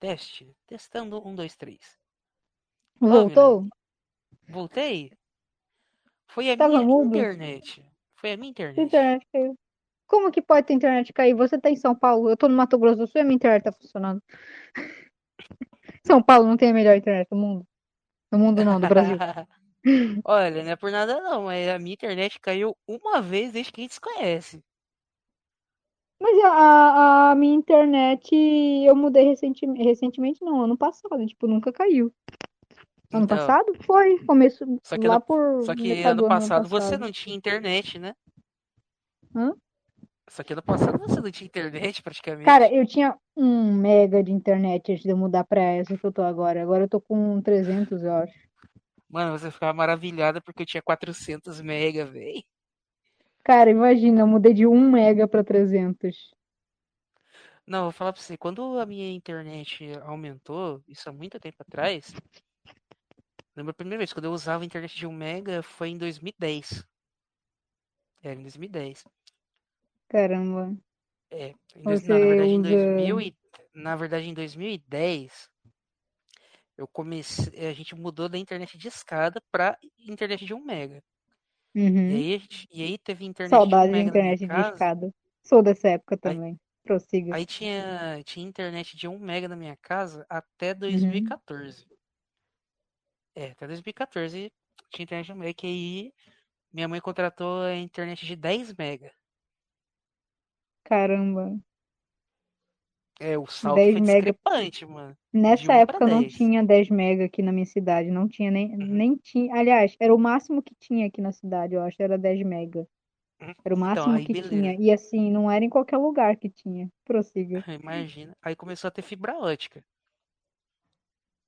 Teste. Testando. Um, dois, três. Voltou? Voltei? Foi a Tava minha mudo? internet. Foi a minha internet. internet caiu. Como que pode ter internet cair? Você tá em São Paulo, eu tô no Mato Grosso do Sul e a minha internet tá funcionando. São Paulo não tem a melhor internet do mundo. Do mundo não, do Brasil. Olha, não é por nada não, mas a minha internet caiu uma vez desde que a gente se conhece. Mas a, a- minha internet eu mudei recentemente, recentemente não, ano passado, tipo, nunca caiu. Ano Então, passado? Foi, começo Só que lá ano- por Só que ano do ano passado você passado. não tinha internet, né? Hã? Só que ano passado você não tinha internet praticamente. Cara, eu tinha um mega de internet antes de eu mudar pra essa que eu tô agora. Agora eu tô com 300, eu acho. Mano, você ficava maravilhada porque eu tinha 400 mega, velho. Cara, imagina, eu mudei de 1 mega pra 300. Não, vou falar pra você, quando a minha internet aumentou, isso há muito tempo atrás, lembra a primeira vez, quando eu usava a internet de 1 mega foi em 2010. É, em 2010. Caramba. É, em dois- na verdade em usa 2000 e, na verdade em 2010 eu comecei, a gente mudou da internet de escada pra internet de 1 mega. E Uhum. aí, a gente- e aí teve internet de 1 Saudade de internet de escada. Sou dessa época Aí, também. Prossiga. aí tinha, tinha internet de 1 mega na minha casa até Uhum. 2014. É, até 2014 tinha internet de 1 mega. Que aí minha mãe contratou a internet de 10 mega. Caramba. É, o salto 10 foi mega. discrepante, mano. Nessa 1 pra época não 10. tinha 10 mega aqui na minha cidade. Não tinha nem, Uhum. nem tinha. Aliás, era o máximo que tinha aqui na cidade, eu acho. Era 10 mega. Uhum. Era o Então, máximo aí que tinha. beleza. E assim, não era em qualquer lugar que tinha. Prossiga. Imagina. Aí começou a ter fibra ótica.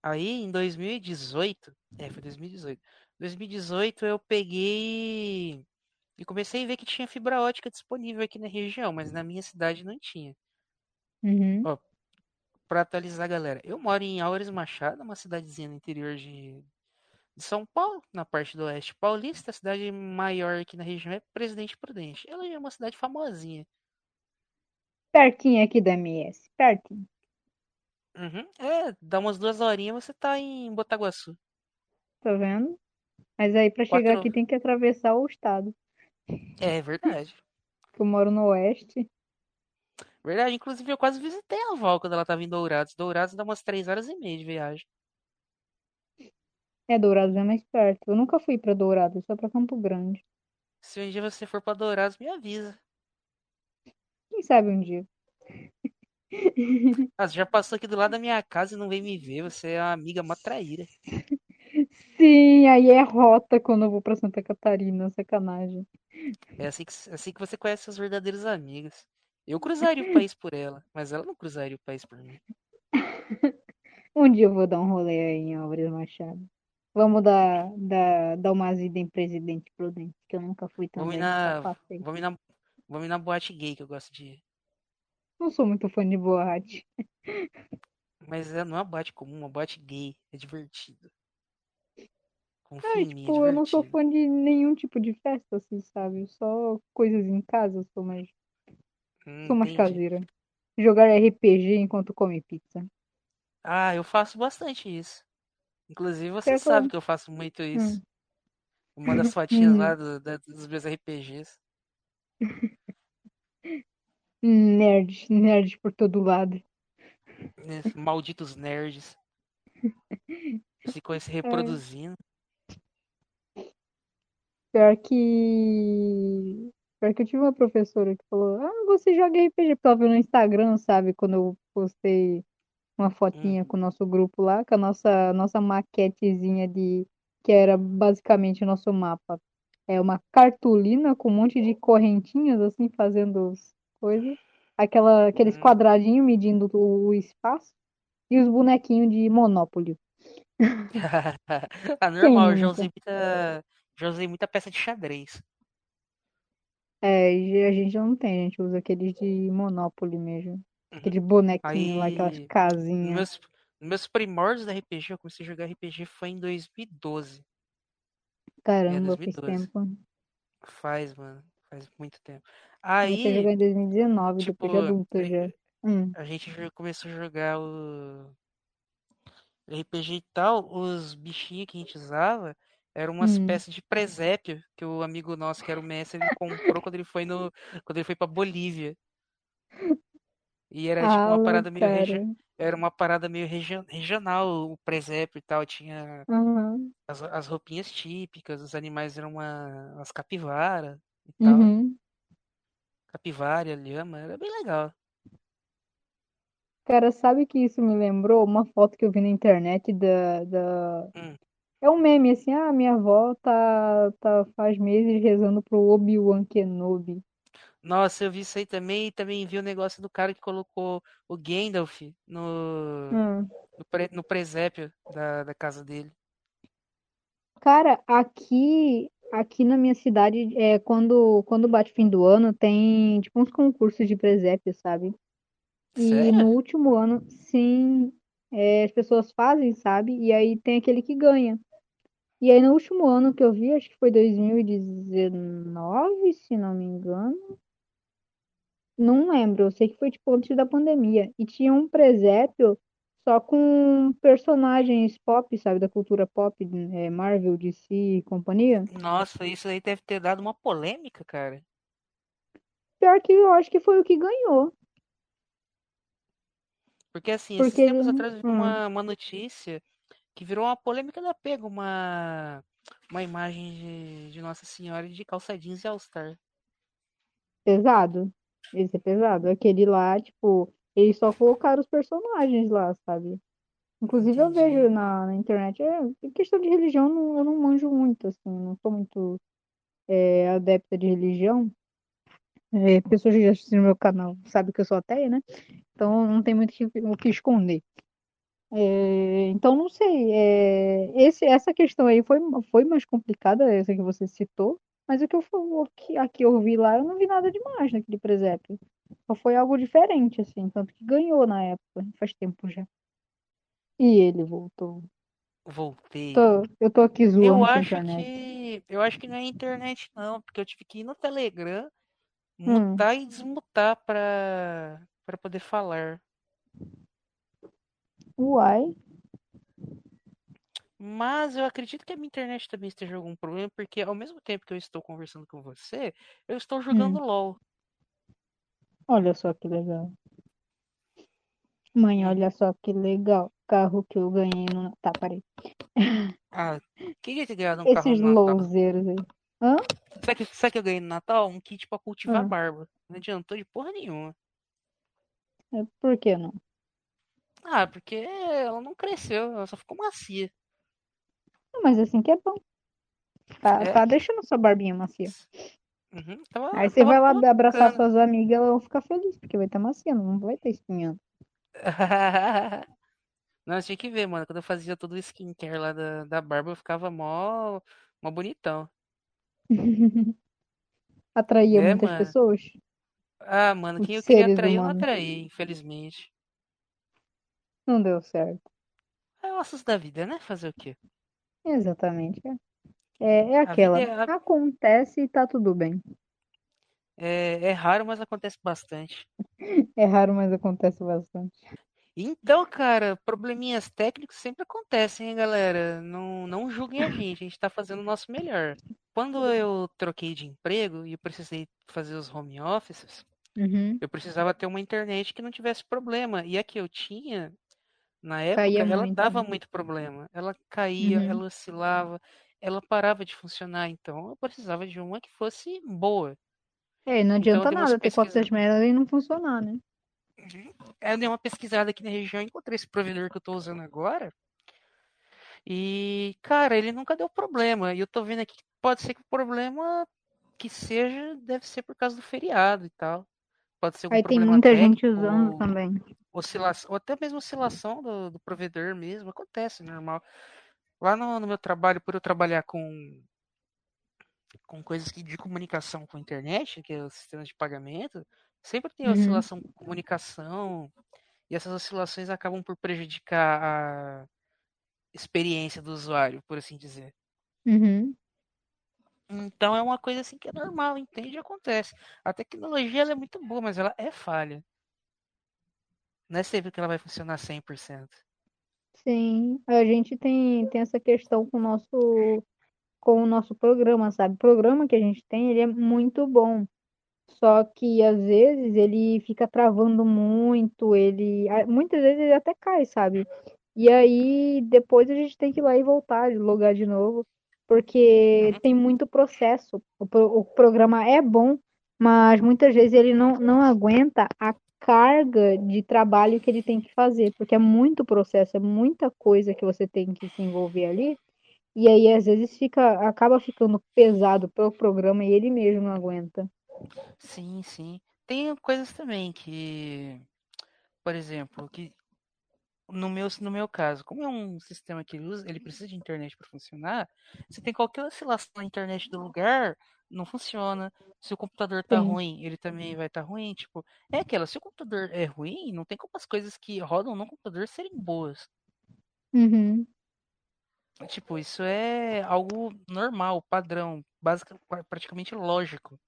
Aí em 2018, é, foi 2018. 2018 eu peguei e comecei a ver que tinha fibra ótica disponível aqui na região, mas na minha cidade não tinha. Uhum. Ó, pra atualizar, galera, eu moro em Álvares Machado, uma cidadezinha no interior de, de São Paulo, na parte do oeste paulista. A cidade maior aqui na região é Presidente Prudente. Ela é uma cidade famosinha. Pertinho aqui da MS. Pertinho. Uhum. É, dá umas duas horinhas você tá em Botaguaçu. Tá vendo? Mas aí pra chegar Quatro. aqui tem que atravessar o estado. É verdade. Eu moro no oeste. Verdade, inclusive eu quase visitei a avó quando ela tava em Dourados. Dourados dá umas três horas e meia de viagem. É, Dourados é mais perto. Eu nunca fui pra Dourados, só pra Campo Grande. Se um dia você for pra Dourados, me avisa. Quem sabe um dia. Ah, você já passou aqui do lado da minha casa e não veio me ver. Você é uma amiga mó traíra. Sim, aí é rota quando eu vou pra Santa Catarina, sacanagem. É assim que, assim que você conhece seus verdadeiros amigos. Eu cruzaria o país por ela, mas ela não cruzaria o país por mim. Um dia eu vou dar um rolê aí em Álvares Machado. Vamos dar, dar, dar umas idas em Presidente Prudente, que eu nunca fui Vamos ir também, na, vamos ir na, vamos ir na boate gay que eu gosto de ir. Não sou muito fã de boate. Mas é, não é uma boate comum, é uma boate gay. É divertido. Confia Ah, em mim, é tipo, eu não sou divertido. fã de nenhum tipo de festa, assim, sabe? Só coisas em casa, eu sou mais, Hum, sou mais entendi. caseira. Jogar RPG enquanto come pizza. Ah, eu faço bastante isso. Inclusive, você Pior que sabe que eu faço muito Hum. isso. Eu mando as fotinhas Hum. lá do- da- dos meus RPGs. Nerd, nerd por todo lado. Malditos nerds. Ficam se É, reproduzindo. pior que. Pior que eu tive uma professora que falou: Ah, você joga RPG. Porque ela viu no Instagram, sabe? Quando eu postei uma fotinha com o nosso grupo lá, com a nossa, nossa maquetezinha de. Que era basicamente o nosso mapa. É uma cartolina com um monte de correntinhas, assim, fazendo as coisas. Aquela, aqueles Hum. quadradinhos medindo o, o espaço. E os bonequinhos de Monopólio. ah, normal, nunca? usei muita. Já usei muita peça de xadrez. É, e a gente não tem, a gente usa aqueles de Monopoly mesmo. Uhum. Aquele bonequinho lá, aquelas Aí, casinhas. meus, meus primórdios da RPG, eu comecei a jogar RPG foi em 2012. É, Caramba, faz 2012. tempo. Faz, mano. Faz muito tempo. Comecei a jogar Aí, em 2019, tipo, depois de adulta a, já. Hum, a gente começou a jogar o. RPG e tal, os bichinhos que a gente usava eram uma Hum. espécie de presépio que o amigo nosso, que era o mestre, ele comprou quando ele foi no. quando ele foi pra Bolívia. E era tipo uma parada meio regi- era uma parada meio regi- regional, o presépio e tal, tinha Aham. as, as roupinhas típicas, os animais eram uma, umas capivara e tal. Uhum. Capivara, lhama, era bem legal. Cara, sabe que isso me lembrou uma foto que eu vi na internet da, da... Hum. É um meme assim, ah, minha avó tá, tá faz meses rezando pro Obi-Wan Kenobi. Nossa, eu vi isso aí também e também vi o negócio do cara que colocou o Gandalf no, Hum. no, pre- no presépio da, da casa dele. Cara, aqui, aqui na minha cidade, é, quando, quando bate fim do ano, tem tipo uns concursos de presépio, sabe? E Sério? no último ano, sim, é, as pessoas fazem, sabe? E aí tem aquele que ganha. E aí no último ano que eu vi, acho que foi 2019, se não me engano. Não lembro, eu sei que foi tipo antes da pandemia. E tinha um presépio só com personagens pop, sabe? Da cultura pop, é, Marvel, DC e companhia. Nossa, isso aí deve ter dado uma polêmica, cara. Pior que eu acho que foi o que ganhou. Porque assim, esses Porque tempos ele. atrás eu vi Hum, uma, uma notícia que virou uma polêmica da pega, uma, uma imagem de, de Nossa Senhora de calça jeans e All-Star. pesado. Esse é pesado. Aquele lá, tipo, eles só colocaram os personagens lá, sabe? Inclusive eu vejo Entendi. na, na internet, é, em questão de religião eu não, eu não manjo muito, assim, não sou muito é, adepta de religião. É, pessoas que já assistiram meu canal sabem que eu sou ateia, né? Então não tem muito o que esconder. É, então não sei, é, esse, essa questão aí foi, foi mais complicada, essa que você citou, mas o que eu, o que, a que eu vi lá, eu não vi nada demais naquele presépio. Só foi algo diferente, assim, tanto que ganhou na época, faz tempo já. E ele voltou. Voltei. Tô- eu tô aqui Eu zoando a acho que. Eu acho que não é internet, não, porque eu tive que ir no Telegram, Hum, mutar e desmutar pra, pra poder falar. Uai. Mas eu acredito que a minha internet também esteja algum problema, porque ao mesmo tempo que eu estou conversando com você, eu estou jogando Hum, LOL. olha só que legal. Mãe, olha só que legal. Carro que eu ganhei no. Tá, parei. Ah, queria ter ganhado um carro Esses no Natal. louzeiros aí. Hã? Sabe que, sabe que eu ganhei no Natal? Um kit pra cultivar Hã? barba. Não adiantou de porra nenhuma. É, Por que não? Ah, porque ela não cresceu, ela só ficou macia. Mas assim que é bom. Tá, É? tá deixando sua barbinha macia. Uhum, tava, Aí você vai lá boa abraçar bacana. suas amigas, elas vão ficar felizes, porque vai estar macia, não vai estar espinhando. Não, tinha que ver, mano. Quando eu fazia todo o skincare lá da, da barba, eu ficava mó, mó bonitão. Atraía É, muitas mano. pessoas, Ah, mano, quem eu queria atrair, eu não atraí, infelizmente. Não deu certo. É ossos da vida, né? Fazer o quê? Exatamente. É, é, é aquela. é, Acontece e tá tudo bem. é, é raro, mas acontece bastante. É raro, mas acontece bastante. Então, cara, probleminhas técnicos sempre acontecem, hein, galera? Não, não julguem a gente, a gente tá fazendo o nosso melhor. Quando eu troquei de emprego e eu precisei fazer os home offices, Uhum. eu precisava ter uma internet que não tivesse problema. E a que eu tinha, na Caía época, ela muito. dava muito problema. Ela caía, Uhum. ela oscilava, ela parava de funcionar. Então, eu precisava de uma que fosse boa. É, não Então, adianta umas nada ter pesquisas. merdas e não funcionar, né? Aí Eu dei uma pesquisada aqui na região, encontrei esse provedor que eu tô usando agora. E, cara, ele nunca deu problema. E eu tô vendo aqui que pode ser que o problema que seja deve ser por causa do feriado e tal. Pode ser Aí tem muita gente técnico usando ou, também. oscilação, ou até mesmo oscilação do, do provedor mesmo. Acontece, normal. Lá no, no meu trabalho, por eu trabalhar com, com coisas que, de comunicação com a internet, que é o sistema de pagamento, sempre tem Uhum. oscilação com comunicação. E essas oscilações acabam por prejudicar a experiência do usuário, por assim dizer. Uhum. Então é uma coisa assim que é normal, entende? Acontece. A tecnologia é muito boa, mas ela é falha. Não é sempre que ela vai funcionar 100%. Sim, a gente tem, tem essa questão com o nosso, com o nosso programa, sabe? O programa que a gente tem, ele é muito bom. Só que às vezes ele fica travando muito, ele muitas vezes ele até cai, sabe? E aí depois a gente tem que ir lá e voltar, logar de novo, porque Uhum. tem muito processo. O, pro- o programa é bom, mas muitas vezes ele não, não aguenta a carga de trabalho que ele tem que fazer, porque é muito processo, é muita coisa que você tem que se envolver ali. E aí às vezes fica, acaba ficando pesado para o programa e ele mesmo não aguenta. Sim, sim. Tem coisas também que, por exemplo, que no meu, no meu caso, como é um sistema que ele usa, ele precisa de internet para funcionar, se tem qualquer oscilação na internet do lugar, não funciona. Se o computador tá Sim. ruim, ele também vai estar tá ruim. Tipo, é aquela, se o computador é ruim, não tem como as coisas que rodam no computador serem boas. Uhum. Tipo, isso é algo normal, padrão, básico, praticamente lógico.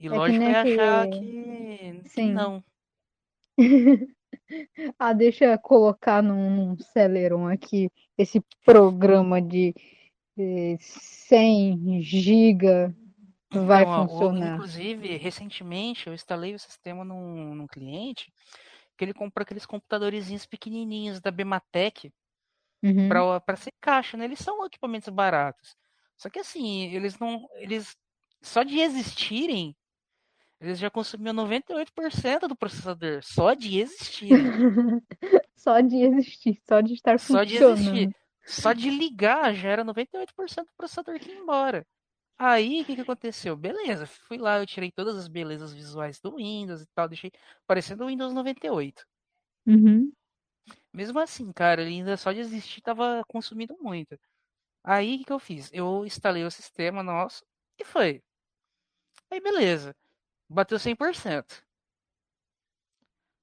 E É que lógico nem é achar que, que Sim. não. Ah, deixa eu colocar num, num Celeron aqui esse programa de eh, 100 GB vai Então, funcionar. inclusive, recentemente eu instalei o sistema num, num cliente que ele comprou aqueles computadorzinhos pequenininhos da Bematec Uhum. para ser caixa, né? Eles são equipamentos baratos. Só que assim, eles não. Eles. Só de existirem, eles já consumiam 98% do processador. Só de existirem. Só de existir, só de estar Só de funcionando. existir. Só de ligar já era 98% do processador que ia embora. Aí, o que, que aconteceu? Beleza, fui lá, eu tirei todas as belezas visuais do Windows e tal, deixei parecendo o Windows 98. Uhum. Mesmo assim, cara, ele ainda só de existir tava consumindo muito. Aí, o que, que eu fiz? Eu instalei o sistema nosso e foi. Aí, beleza, bateu 100%.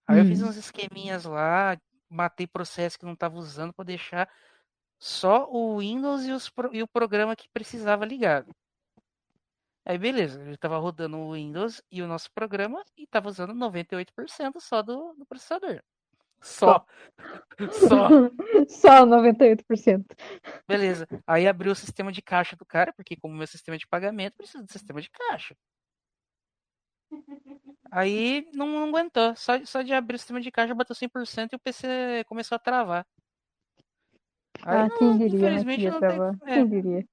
Aí eu fiz Hum. uns esqueminhas lá, matei processo que não tava usando para deixar só o Windows e, os, e o programa que precisava ligado. Aí beleza, ele tava rodando o Windows e o nosso programa e tava usando 98% só do, do processador. Só. Só. Só 98%. Beleza. Aí abriu o sistema de caixa do cara, porque como meu sistema de pagamento, precisa de sistema de caixa. Aí não, não aguentou. Só, só de abrir o sistema de caixa bateu 100% e o PC começou a travar. Aí Ah, não, quem diria, né, infelizmente não tem. Quem diria?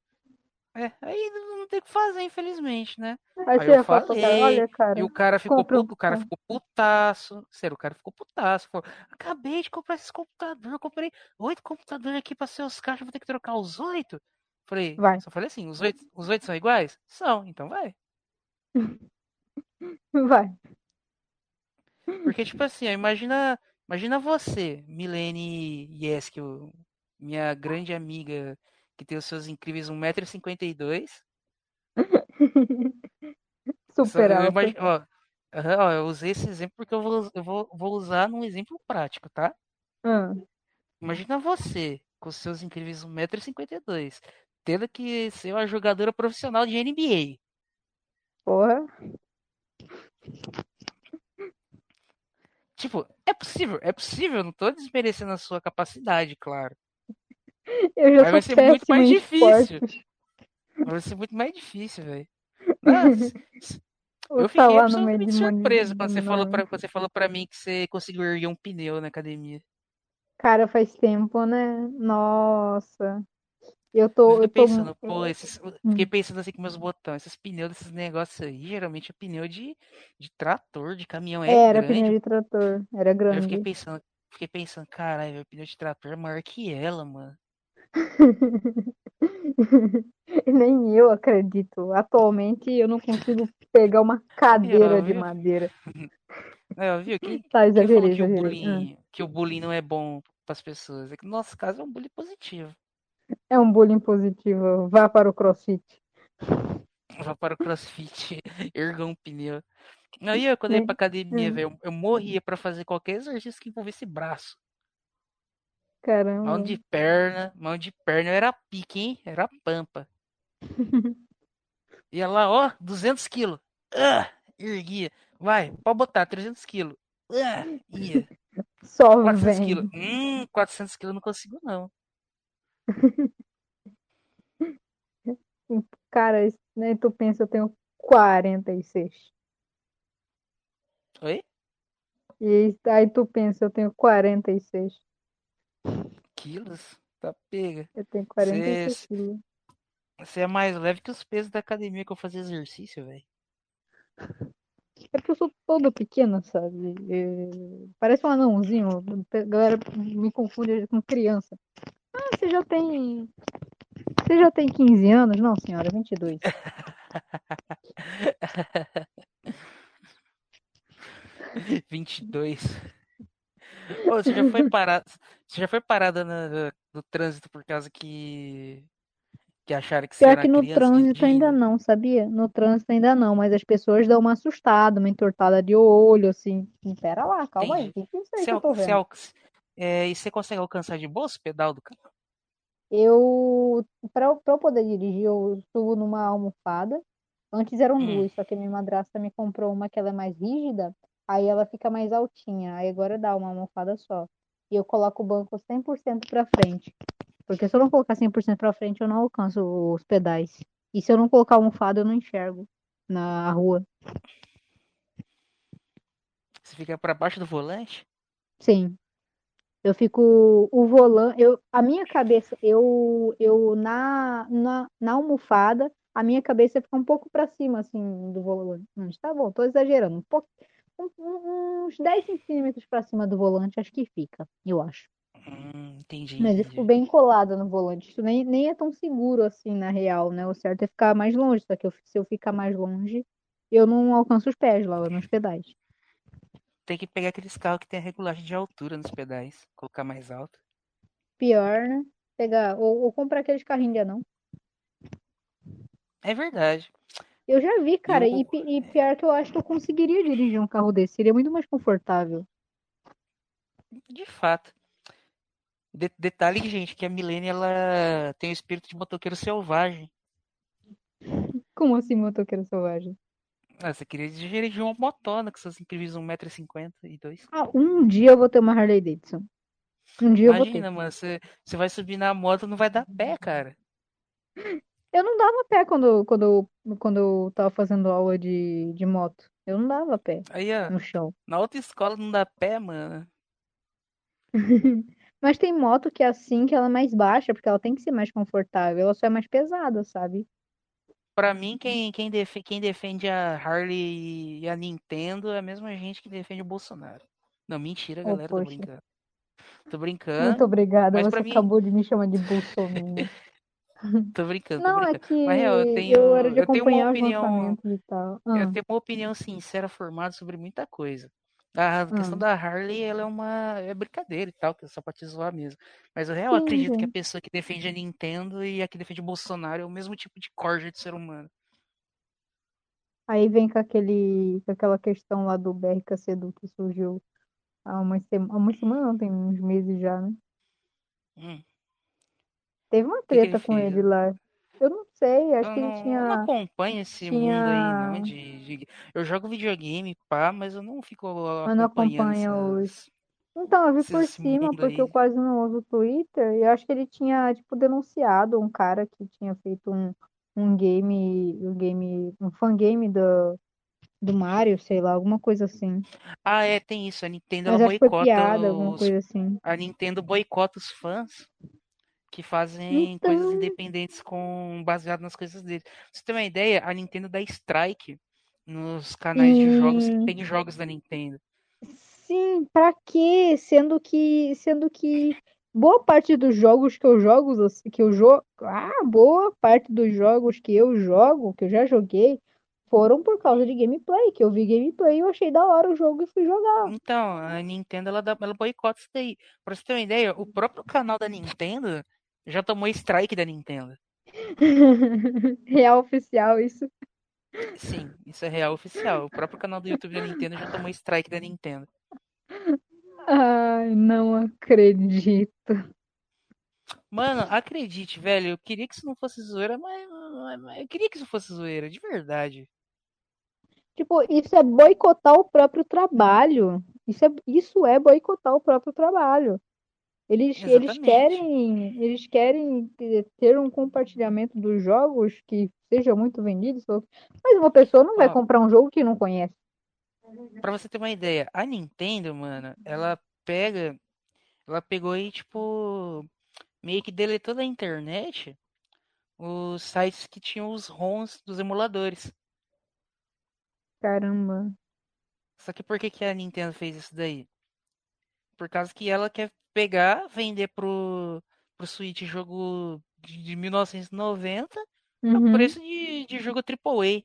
É, é, aí não tem o que fazer, infelizmente, né? Aí Aí eu pro cara, falei, olha, cara, E o cara ficou compra puto, o cara ficou putaço. Sério, o cara ficou putaço. Falou, acabei de comprar esses computadores, comprei oito computadores aqui pra ser os caixas, vou ter que trocar os oito. Falei, Vai. só falei assim, os oito, os oito são iguais? São, então vai. vai. Porque, tipo assim, imagina, imagina você, Milene Yeskiel, minha grande amiga, que tem os seus incríveis 1,52m. Só- Super eu alta. imagi- ó, eu usei esse exemplo porque eu vou, eu vou, vou usar num exemplo prático, tá? Ah, Imagina você, com seus incríveis 1,52m, tendo que ser uma jogadora profissional de NBA. porra. Tipo, é possível, é possível, não tô desmerecendo a sua capacidade, claro. Eu já Mas vai ser muito mais difícil. esportes. Vai ser muito mais difícil, velho. Eu fiquei absolutamente surpreso quando você, falou pra, quando você falou pra mim que você conseguiu erguer um pneu na academia. Cara, faz tempo, né? Nossa. Eu Eu tô, eu tô. pensando, pô, esses, eu fiquei pensando assim com meus botões, esses pneus desses negócios aí, geralmente é pneu de, de trator, de caminhão, é Era grande. pneu de trator, era Aí eu fiquei grande. pensando, fiquei pensando, caralho, meu pneu de trator é maior que ela, mano. Nem eu acredito. Atualmente eu não consigo pegar uma cadeira de viu? madeira. É, viu? Quem, Tá, quem falou exagerei, que o exagerei. Ah. bullying, que o bullying não é bom pras pessoas? É que no nosso caso é um bullying positivo. É um bullying positivo. Vá para o crossfit. Vá para o crossfit, erga um pneu. Aí eu, quando eu ia pra academia, velho, eu, eu morria pra fazer qualquer exercício que envolvesse braço. Caramba. Mão de perna, mão de perna era pique, hein? Era pampa. Ia lá, ó, 200 quilos. Ah, erguia. Vai, pode botar 300 quilos. Ah, ia. Só 400 vem. quilos. Hum, 400 quilos eu não consigo, não. Cara, né, tu pensa, eu tenho 46. Oi? E aí- aí tu pensa, eu tenho 46. Quilos? Tá pega. Eu tenho 46 Cês- quilos. Você é mais leve que os pesos da academia que eu fazia exercício, velho. É porque eu sou toda pequena, sabe? É, Parece um anãozinho. A galera me confunde com criança. Ah, você já tem. Você já tem 15 anos? Não, senhora, 22. 22. Ô, você já foi parada, você já foi parada na- no trânsito por causa que que acharam que você Pior era que no trânsito ainda não, sabia? No trânsito ainda não, mas as pessoas dão uma assustada, uma entortada de olho, assim. Pera lá, calma aí, o Entendi. que que é isso aí Você, que eu al- tô você vendo? É, e você consegue alcançar de boa o pedal do carro? Eu, pra, eu- poder dirigir, eu subo numa almofada. Antes eram Hum. duas, só que a minha madrasta me comprou uma que ela é mais rígida, aí ela fica mais altinha. Aí agora dá uma almofada só. E eu coloco o banco 100% pra frente. Porque se eu não colocar 100% pra frente, eu não alcanço os pedais. E se eu não colocar almofada, eu não enxergo na rua. Você fica pra baixo do volante? Sim. Eu fico o volante, eu a minha cabeça, eu eu na, na na almofada, a minha cabeça fica um pouco pra cima assim do volante. Tá bom, tô exagerando. Um pouco, um- uns 10 centímetros pra cima do volante, acho que fica, eu acho. Hum, entendi, Mas eu fico bem colada no volante. Isso nem, nem é tão seguro assim, na real, né? O certo é ficar mais longe. Só que eu- se eu ficar mais longe, eu não alcanço os pés lá nos pedais. Tem que pegar aqueles carros que tem a regulagem de altura nos pedais, colocar mais alto. Pior, né? Pegar, ou, ou comprar aqueles carrinhos de anão. É verdade. Eu já vi, cara, Eu- e, e pior que eu acho que eu conseguiria dirigir um carro desse. Seria muito mais confortável. De fato. De- detalhe, gente, que a Milene ela tem o espírito de motoqueiro selvagem. Como assim, motoqueiro selvagem? Ah, você queria dirigir uma motona com seus incríveis 1,50m e 2 Ah, um dia eu vou ter uma Harley Davidson. Um dia eu vou ter. Imagina, mano, você, você vai subir na moto não vai dar pé, cara. Eu não dava pé quando, quando, quando eu tava fazendo aula de, de moto. Eu não dava pé Aí, ó, no chão. na autoescola não dá pé, mano. Mas tem moto que é assim, que ela é mais baixa, porque ela tem que ser mais confortável. Ela só é mais pesada, sabe? Pra mim, quem, quem, defe- quem defende a Harley e a Nintendo é a mesma gente que defende o Bolsonaro. Não, mentira, Oh, galera, tô poxa. brincando. Tô brincando, Muito obrigada. mas Você mim- acabou de me chamar de bolsominion. tô brincando, tô Não, é brincando. que Mas, eu tenho- eu eu tenho uma opinião- e. Ah, Eu tenho uma opinião sincera formada sobre muita coisa. A questão Ah. da Harley, ela é uma é brincadeira e tal, que é só pra te zoar mesmo. Mas eu Sim, acredito que a pessoa que defende a Nintendo e a que defende o Bolsonaro é o mesmo tipo de corja de ser humano. Aí vem com aquele, com aquela questão lá do BRKC do que surgiu há uma semana, há uma semana, não, tem uns meses já, né? Hum, Teve uma que ele treta com fez? ele lá. Eu não sei, acho eu que ele não, eu não tinha. acompanho esse tinha- mundo aí, não. De, de- Eu jogo videogame, pá, mas eu não fico Mas não acompanha os-. Então, eu vi por cima, porque eu aí. quase não uso o Twitter, e eu acho que ele tinha, tipo, denunciado um cara que tinha feito um, um game, um game, um fangame do, do Mario, sei lá, alguma coisa assim. Ah, é, tem isso. A Nintendo Mas ela boicota piada, alguma os coisa assim. a Nintendo boicota os fãs que fazem Então. coisas independentes com baseado nas coisas deles. Pra você ter uma ideia, a Nintendo dá strike nos canais de jogos que tem jogos da Nintendo. Sim, pra quê? Sendo que, sendo que boa parte dos jogos que eu jogo, assim, que eu jogo, ah, boa parte dos jogos que eu jogo, que eu já joguei, foram por causa de gameplay, que eu vi gameplay e eu achei da hora o jogo e fui jogar. Então, a Nintendo ela, dá, ela boicota isso daí. Pra você ter uma ideia, o próprio canal da Nintendo já tomou strike da Nintendo. Real oficial isso. Sim, isso é real oficial. O próprio canal do YouTube da Nintendo já tomou strike da Nintendo. Ai, não acredito. Mano, acredite, velho, eu queria que isso não fosse zoeira, mas, mas- eu queria que isso fosse zoeira, de verdade. Tipo, isso é boicotar o próprio trabalho. Isso é, isso é boicotar o próprio trabalho. Eles, eles querem, eles querem ter- ter um compartilhamento dos jogos que seja muito vendido, mas uma pessoa não vai Ó. comprar um jogo que não conhece. Pra você ter uma ideia, a Nintendo, mano, ela pega. Ela pegou e, tipo. Meio que deletou da internet os sites que tinham os ROMs dos emuladores. Caramba. Só que por que, que a Nintendo fez isso daí? Por causa que ela quer pegar, vender pro, pro Switch jogo de, de 1990 Uhum. a preço de, de jogo AAA.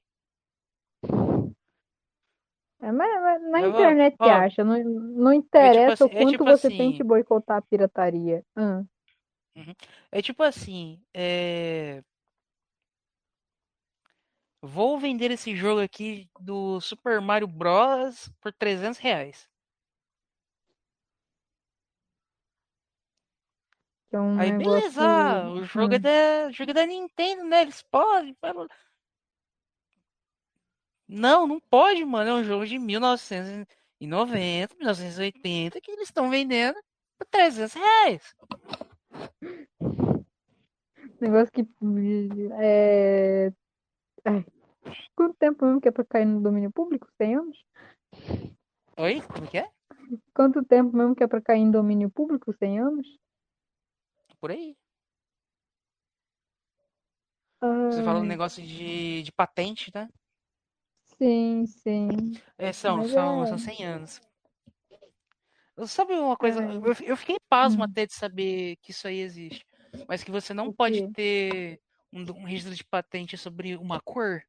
É, mas, na Eu vou- internet ó, acha, não, não interessa assim- o é quanto tipo você assim- tem que boicotar a pirataria. Ah, É tipo assim, é... Vou vender esse jogo aqui do Super Mario Bros. por 300 reais. Que é um Aí negócio. beleza, ah, o jogo, é Hum. da, o jogo é da Nintendo, né? Eles podem. blá. Não, não pode, mano. É um jogo de 1990, 1980 que eles estão vendendo por 300 reais. Negócio que. É... ai, Quanto tempo mesmo que é pra cair no domínio público? 100 anos? Oi? Como que é? Quanto tempo mesmo que é pra cair em domínio público? 100 anos? Por aí. Você fala um negócio de, de patente, né? sim, sim. É, são, Mas são, é- são 100 anos. Sabe uma coisa? É. Eu, eu fiquei pasmo Hum. até de saber que isso aí existe. Mas que você não pode ter um, um registro de patente sobre uma cor.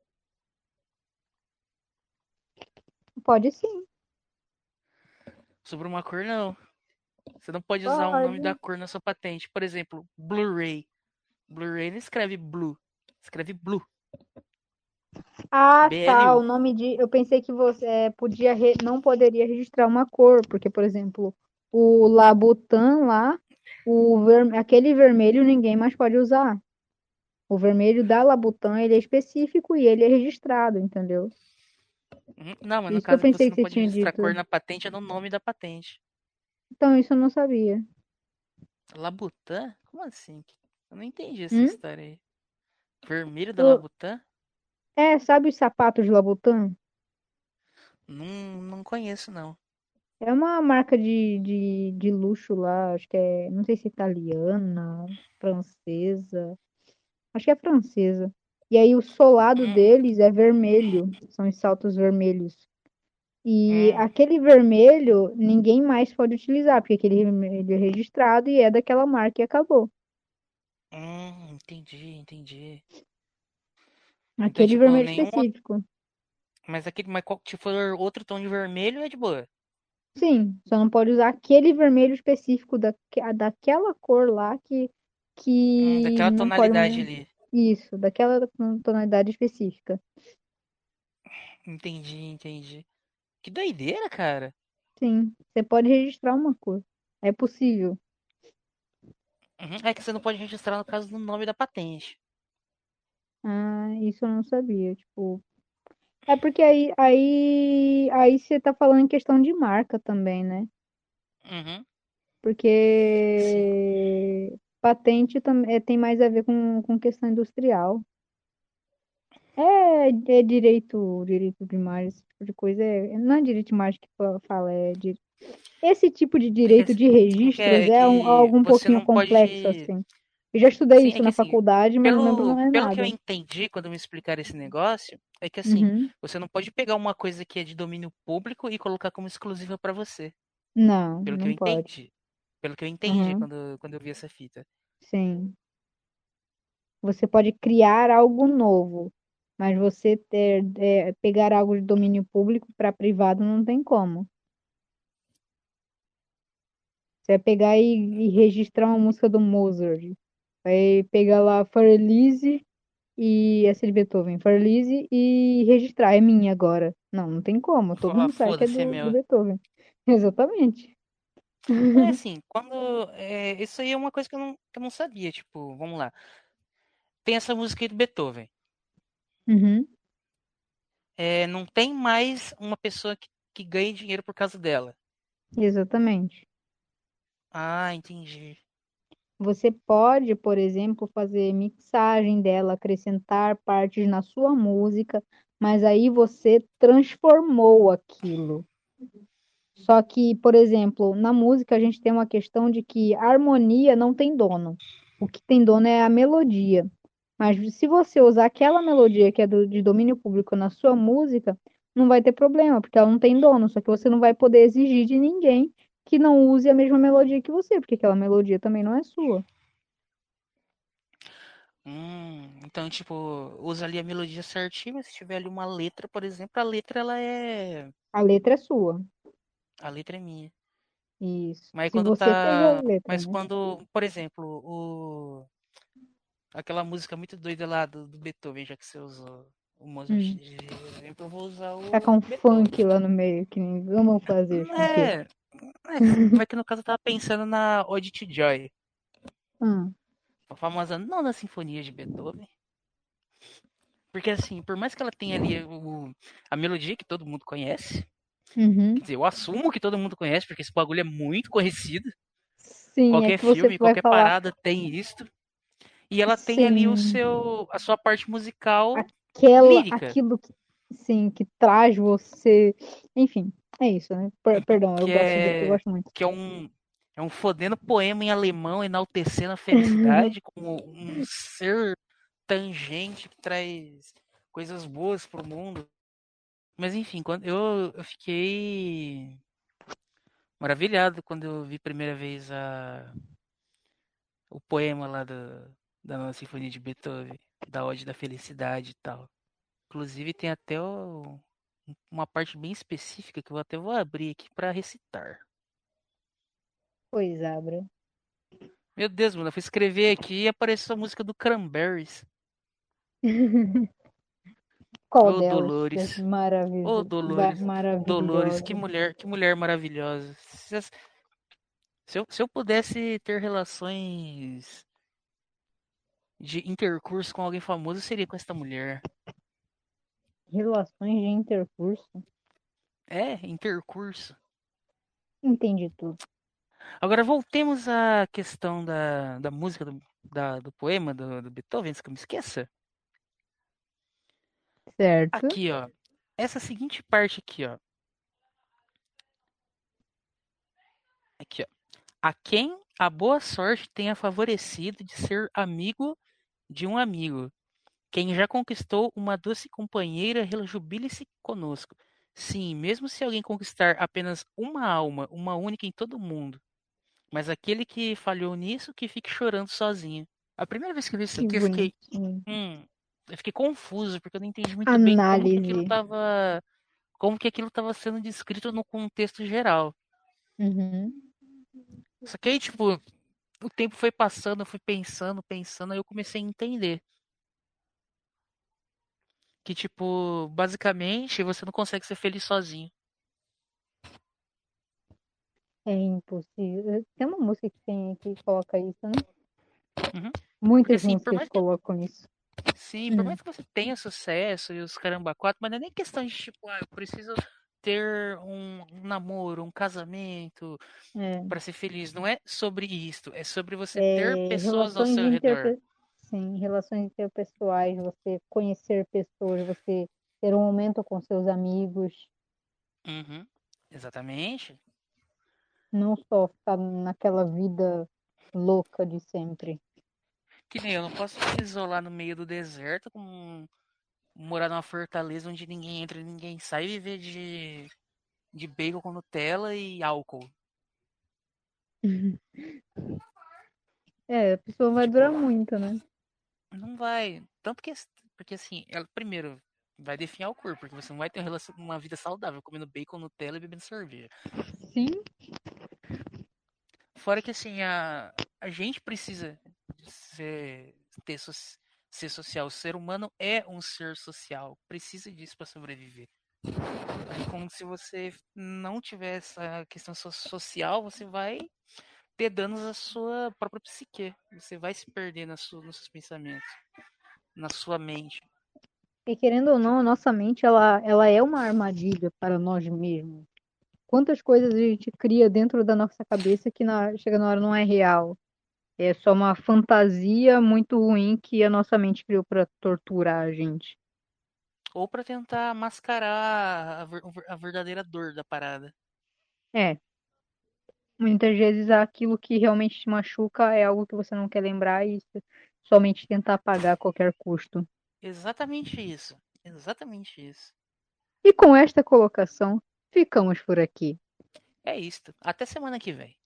Pode sim. Sobre uma cor, não. Você não pode usar o nome Pode. da cor na sua patente. Por exemplo, Blu-ray. Blu-ray não escreve blue. Escreve blue. Ah, BLU. tá. O nome de. Eu pensei que você é, podia re- não poderia registrar uma cor, porque, por exemplo, o Labutan lá, o ver... aquele vermelho ninguém mais pode usar. O vermelho da Labutan, ele é específico e ele é registrado, entendeu? Uhum. Não, mas no Isso eu caso que pensei você que não você pode tinha registrar dito. cor na patente é no nome da patente. Então, isso eu não sabia. Labutan? Como assim? Eu não entendi essa Hum? história aí. Vermelho da O- Labutan? É, sabe os sapatos de Labutan? Não, não conheço, não. É uma marca de, de, de luxo lá, acho que é, não sei se é italiana, francesa, acho que é francesa. E aí o solado Hum. deles é vermelho, são os saltos vermelhos. E Hum. aquele vermelho ninguém mais pode utilizar, porque aquele vermelho é registrado e é daquela marca e acabou. Hum, entendi, entendi. Aquele tipo, vermelho nenhum- específico. Mas aquele, mas qual- se for outro tom de vermelho, é de boa. Sim, só não pode usar aquele vermelho específico daque, daquela cor lá que, Hum, que daquela não pode tonalidade ali. Isso, daquela tonalidade específica. Entendi, entendi. Que doideira, cara. Sim, você pode registrar uma cor. É possível. Uhum, É que você não pode registrar no caso do nome da patente. Ah, isso eu não sabia. Tipo, é porque aí, aí, aí você tá falando em questão de marca também, né? Uhum. Porque patente também tem mais a ver com, com questão industrial. É, é direito, direito de imagem, esse tipo de coisa. É, não é direito de imagem que fa- fala, é esse tipo de direito de registros é é, um, que algo um pouquinho não pode- complexo, assim. Eu já estudei Sim, é isso que na assim, faculdade, mas não lembro Pelo, mais pelo que eu nada. entendi quando me explicaram esse negócio, é que assim, Uhum. você não pode pegar uma coisa que é de domínio público e colocar como exclusiva pra você. Não, Pelo que não eu pode. entendi. Pelo que eu entendi Uhum. quando, quando eu vi essa fita. Sim. Você pode criar algo novo, mas você ter, é, pegar algo de domínio público para privado não tem como. Você vai pegar e, e registrar uma música do Mozart. Vai pegar lá Furlise e essa de Beethoven, Furlise e registrar. É minha agora. Não, não tem como. Todo mundo sabe que é "Foda-se, é do, meu." do Beethoven. Exatamente. É assim, quando. é, isso aí é uma coisa que eu, não, que eu não sabia. Tipo, vamos lá. Tem essa música aí do Beethoven. Uhum. É, não tem mais uma pessoa que, que ganhe dinheiro por causa dela. Exatamente. Ah, entendi. Você pode, por exemplo, fazer mixagem dela, acrescentar partes na sua música, mas aí você transformou aquilo. Só que, por exemplo, na música a gente tem uma questão de que a harmonia não tem dono. O que tem dono é a melodia. Mas se você usar aquela melodia que é do, de domínio público na sua música, não vai ter problema, porque ela não tem dono. Só que você não vai poder exigir de ninguém que não use a mesma melodia que você, porque aquela melodia também não é sua. Hum, então, tipo, usa ali a melodia certinho, mas se tiver ali uma letra, por exemplo, a letra ela é. A letra é sua. A letra é minha. Isso. Mas Se quando tá. letra, Mas né? quando, por exemplo, o. Aquela música muito doida lá do, do Beethoven, já que você usou o Mozart Hum. de exemplo, eu vou usar o. Tacar um Beethoven. funk lá no meio, que nem vamos fazer. É, é, mas que no caso eu tava pensando na Ode to Joy, Hum, a famosa nona sinfonia de Beethoven. Porque assim, por mais que ela tenha ali o, a melodia que todo mundo conhece, uhum. quer dizer, eu assumo que todo mundo conhece, porque esse bagulho é muito conhecido. Sim, Qualquer é que você filme, qualquer falar. parada tem isto. E ela tem ali o seu, a sua parte musical. Aquela, lírica. aquilo que, sim, que traz você. Enfim, é isso, né? Per- Perdão, eu Que gosto, de- é- eu gosto muito. que é um é um fodendo poema em alemão enaltecendo a felicidade como um ser tangente que traz coisas boas pro mundo. Mas enfim, quando eu, eu fiquei maravilhado quando eu vi a primeira vez a o poema lá da da sinfonia de Beethoven, da Ode da Felicidade e tal. Inclusive tem até o- uma parte bem específica que eu até vou abrir aqui para recitar. Pois abra. Meu Deus, mano, eu fui escrever aqui e apareceu a música do Cranberries. Qual delas? Dolores. que maravilhoso, Ô, Dolores. maravilhosa. Dolores, que mulher, que mulher maravilhosa. Se eu, se eu pudesse ter relações de intercurso com alguém famoso, seria com esta mulher. Relações de intercurso. É, intercurso. Entendi tudo. Agora voltemos à questão da, da música, do, da- do poema do, do Beethoven, antes que eu me esqueça. Certo? Aqui, ó. Essa seguinte parte aqui, ó. Aqui, ó. A quem a boa sorte tenha favorecido de ser amigo de um amigo. Quem já conquistou uma doce companheira, relajubile-se conosco. Sim, mesmo se alguém conquistar apenas uma alma, uma única em todo o mundo. Mas aquele que falhou nisso, que fique chorando sozinho. A primeira vez que eu vi isso aqui, eu fiquei, hum, eu fiquei confuso, porque eu não entendi muito bem como que aquilo Análise. tava, como que aquilo estava sendo descrito no contexto geral. Uhum. Só que aí, tipo, o tempo foi passando, eu fui pensando, pensando, aí eu comecei a entender. Que, tipo, basicamente, você não consegue ser feliz sozinho. É impossível. Tem uma música que tem que coloca isso, né? Uhum. Muitas assim, por músicas que- colocam isso. Sim, por Uhum. mais que você tenha sucesso e os caramba quatro, mas não é nem questão de, tipo, ah, eu preciso ter um, namoro, um casamento É. pra ser feliz. Não é sobre isto, é sobre você É, ter pessoas ao seu redor. interpe- Sim, relações interpessoais, você conhecer pessoas, você ter um momento com seus amigos, Uhum. Exatamente. não só ficar naquela vida louca de sempre. Que nem eu não posso me isolar no meio do deserto, com morar numa fortaleza onde ninguém entra e ninguém sai e viver de, de bacon com Nutella e álcool. É, a pessoa vai durar muito, né? Não vai. Tanto que. Porque assim, ela primeiro vai definhar o corpo, porque você não vai ter uma vida saudável comendo bacon, Nutella e bebendo cerveja. Sim, Fora que assim, a, a gente precisa ser, ter, so- ser social. O ser humano é um ser social. Precisa disso para sobreviver. É como se você não tiver essa questão so- social, você vai ter danos à sua própria psique. Você vai se perder na sua, nos seus pensamentos, na sua mente. e querendo ou não, a nossa mente, ela, ela é uma armadilha para nós mesmos. quantas coisas a gente cria dentro da nossa cabeça que na, chega na hora não é real. É só uma fantasia muito ruim que a nossa mente criou para torturar a gente. Ou para tentar mascarar a, a verdadeira dor da parada. É. Muitas vezes aquilo que realmente te machuca é algo que você não quer lembrar e somente tentar apagar a qualquer custo. Exatamente isso. Exatamente isso. E com esta colocação, ficamos por aqui. É isto. Até semana que vem.